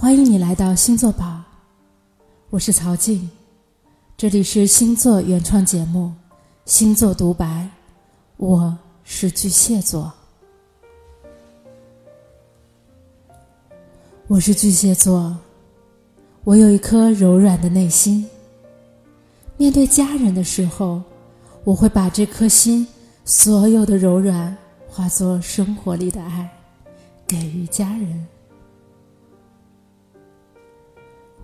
欢迎你来到星座宝，我是曹静，这里是星座原创节目《星座独白》，我是巨蟹座，我是巨蟹座，我有一颗柔软的内心，面对家人的时候，我会把这颗心所有的柔软化作生活里的爱，给予家人。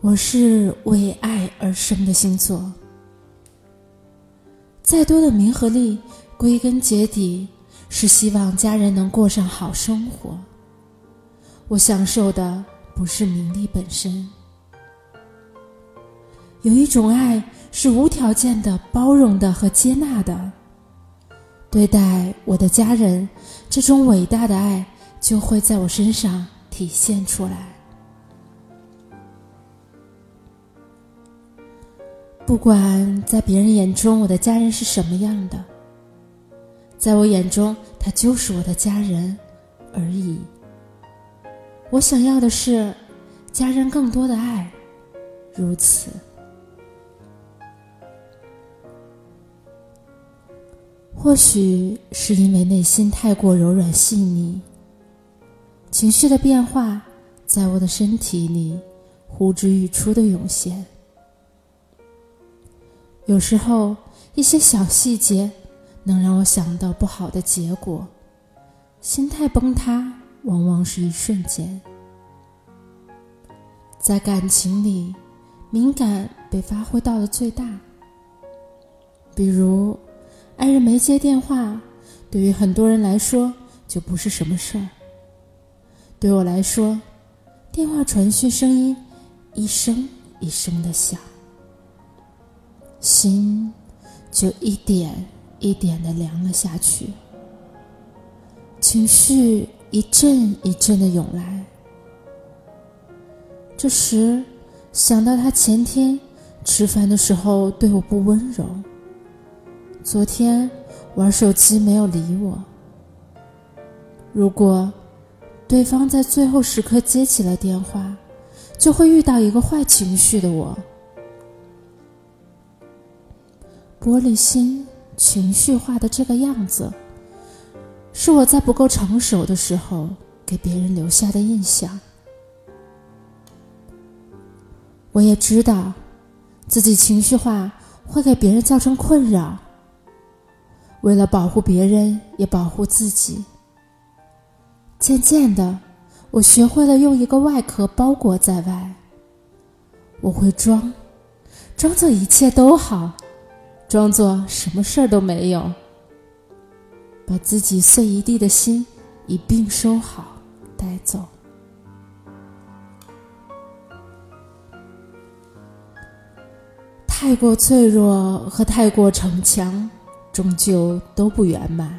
我是为爱而生的星座，再多的名和利，归根结底是希望家人能过上好生活。我享受的不是名利本身，有一种爱是无条件的、包容的和接纳的。对待我的家人，这种伟大的爱就会在我身上体现出来。不管在别人眼中我的家人是什么样的，在我眼中他就是我的家人而已。我想要的是家人更多的爱，如此。或许是因为内心太过柔软细腻，情绪的变化在我的身体里呼之欲出的涌现。有时候，一些小细节能让我想到不好的结果，心态崩塌往往是一瞬间。在感情里，敏感被发挥到了最大。比如，爱人没接电话，对于很多人来说就不是什么事儿。对我来说，电话传讯声音一声一声的响。心就一点一点的凉了下去，情绪一阵一阵的涌来。这时想到他前天吃饭的时候对我不温柔，昨天玩手机没有理我。如果对方在最后时刻接起了电话，就会遇到一个坏情绪的我。玻璃心、情绪化的这个样子，是我在不够成熟的时候给别人留下的印象。我也知道，自己情绪化会给别人造成困扰。为了保护别人，也保护自己，渐渐的，我学会了用一个外壳包裹在外。我会装，装作一切都好。装作什么事儿都没有，把自己碎一地的心一并收好带走。太过脆弱和太过逞强，终究都不圆满。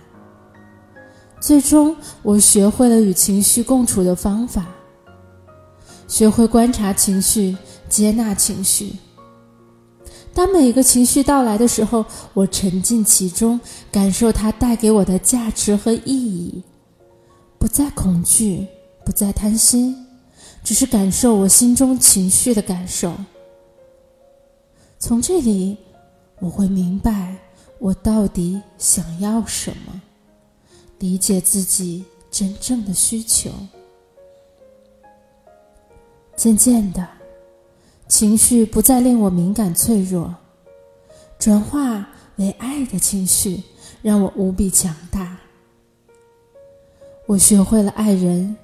最终，我学会了与情绪共处的方法，学会观察情绪，接纳情绪。当每一个情绪到来的时候，我沉浸其中，感受它带给我的价值和意义，不再恐惧，不再贪心，只是感受我心中情绪的感受。从这里，我会明白我到底想要什么，理解自己真正的需求。渐渐的。情绪不再令我敏感脆弱，转化为爱的情绪，让我无比强大。我学会了爱人，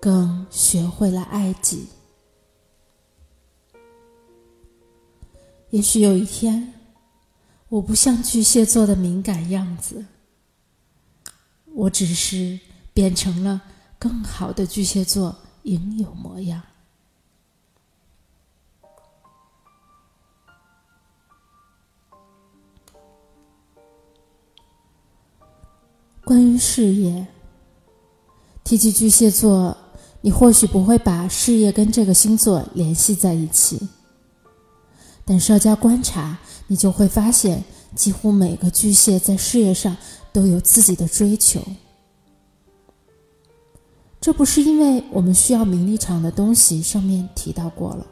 更学会了爱己。也许有一天，我不像巨蟹座的敏感样子，我只是变成了更好的巨蟹座应有模样。关于事业，提起巨蟹座，你或许不会把事业跟这个星座联系在一起，但稍加观察，你就会发现，几乎每个巨蟹在事业上都有自己的追求。这不是因为我们需要名利场的东西上面提到过了，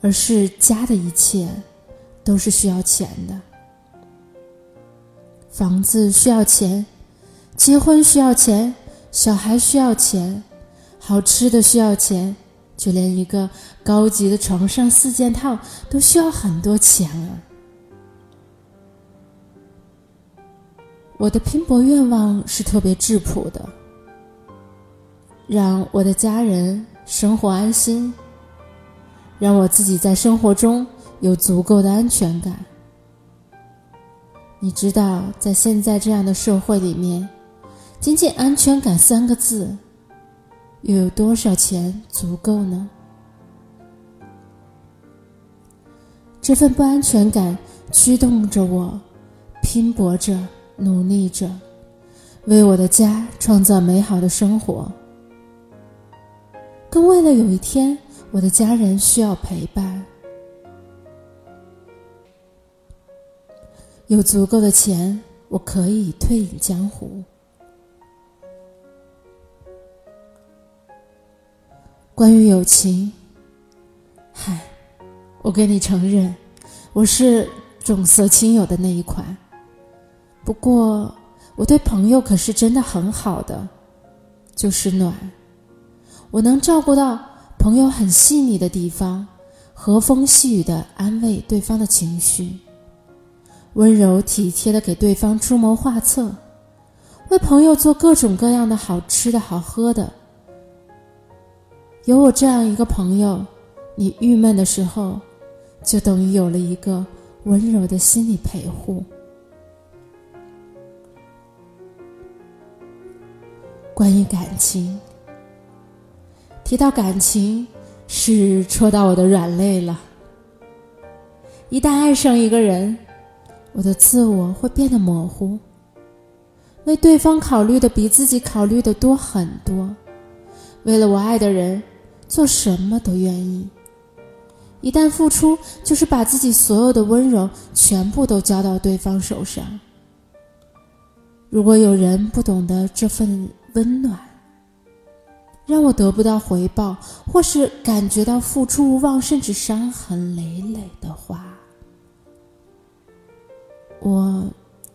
而是家的一切都是需要钱的。房子需要钱，结婚需要钱，小孩需要钱，好吃的需要钱，就连一个高级的床上四件套都需要很多钱啊！我的拼搏愿望是特别质朴的。让我的家人生活安心，让我自己在生活中有足够的安全感。你知道，在现在这样的社会里面，仅仅“安全感”三个字，又有多少钱足够呢？这份不安全感驱动着我，拼搏着，努力着，为我的家创造美好的生活。更为了有一天，我的家人需要陪伴，有足够的钱，我可以退隐江湖。关于友情，嗨，我跟你承认，我是重色轻友的那一款。不过，我对朋友可是真的很好的，就是暖。我能照顾到朋友很细腻的地方，和风细雨的安慰对方的情绪，温柔体贴的给对方出谋划策，为朋友做各种各样的好吃的好喝的。有我这样一个朋友，你郁闷的时候，就等于有了一个温柔的心理陪护。关于感情。提到感情，是戳到我的软肋了。一旦爱上一个人，我的自我会变得模糊，为对方考虑的比自己考虑的多很多。为了我爱的人，做什么都愿意。一旦付出，就是把自己所有的温柔全部都交到对方手上。如果有人不懂得这份温暖，让我得不到回报，或是感觉到付出无望，甚至伤痕累累的话，我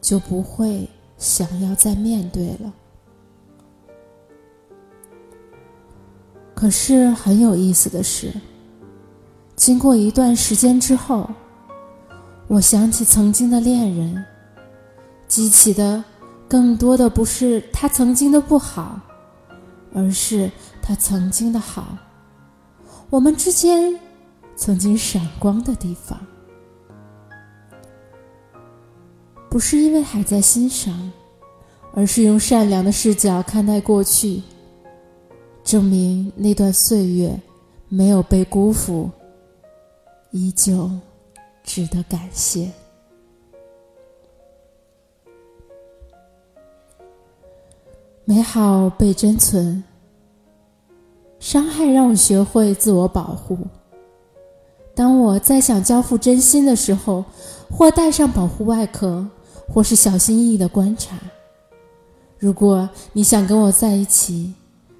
就不会想要再面对了。可是很有意思的是，经过一段时间之后，我想起曾经的恋人，激起的更多的不是他曾经的不好。而是他曾经的好，我们之间曾经闪光的地方，不是因为还在欣赏，而是用善良的视角看待过去，证明那段岁月没有被辜负，依旧值得感谢。美好被珍存，伤害让我学会自我保护。当我再想交付真心的时候，或戴上保护外壳，或是小心翼翼的观察。如果你想跟我在一起，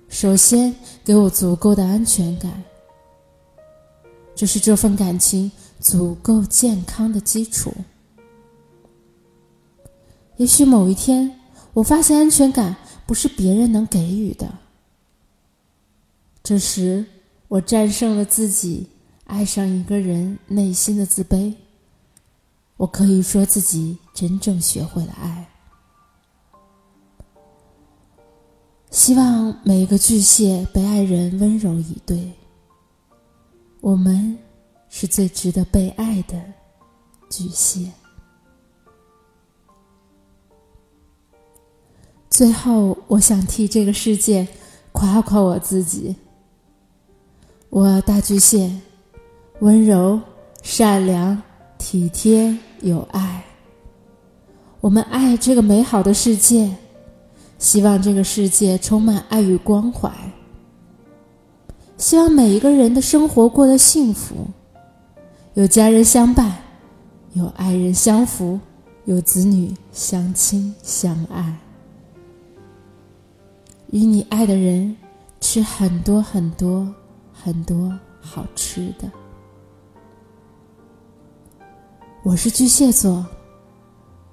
首先给我足够的安全感，这是这份感情足够健康的基础。也许某一天，我发现安全感。不是别人能给予的。这时，我战胜了自己爱上一个人内心的自卑。我可以说自己真正学会了爱。希望每一个巨蟹被爱人温柔以对。我们是最值得被爱的巨蟹。最后，我想替这个世界夸夸我自己。我大巨蟹，温柔、善良、体贴、有爱。我们爱这个美好的世界，希望这个世界充满爱与关怀。希望每一个人的生活过得幸福，有家人相伴，有爱人相扶，有子女相亲相爱。与你爱的人吃很多很多很多好吃的。我是巨蟹座，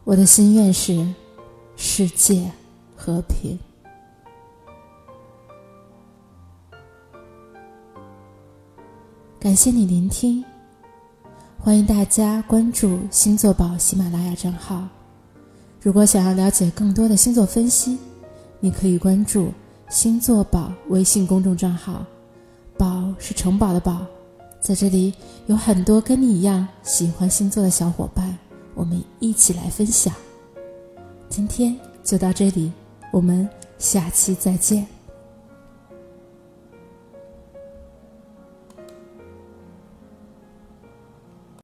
我的心愿是世界和平。感谢你聆听，欢迎大家关注星座宝喜马拉雅账号。如果想要了解更多的星座分析，你可以关注星座宝微信公众账号。宝是城堡的宝，在这里有很多跟你一样喜欢星座的小伙伴，我们一起来分享。今天就到这里，我们下期再见。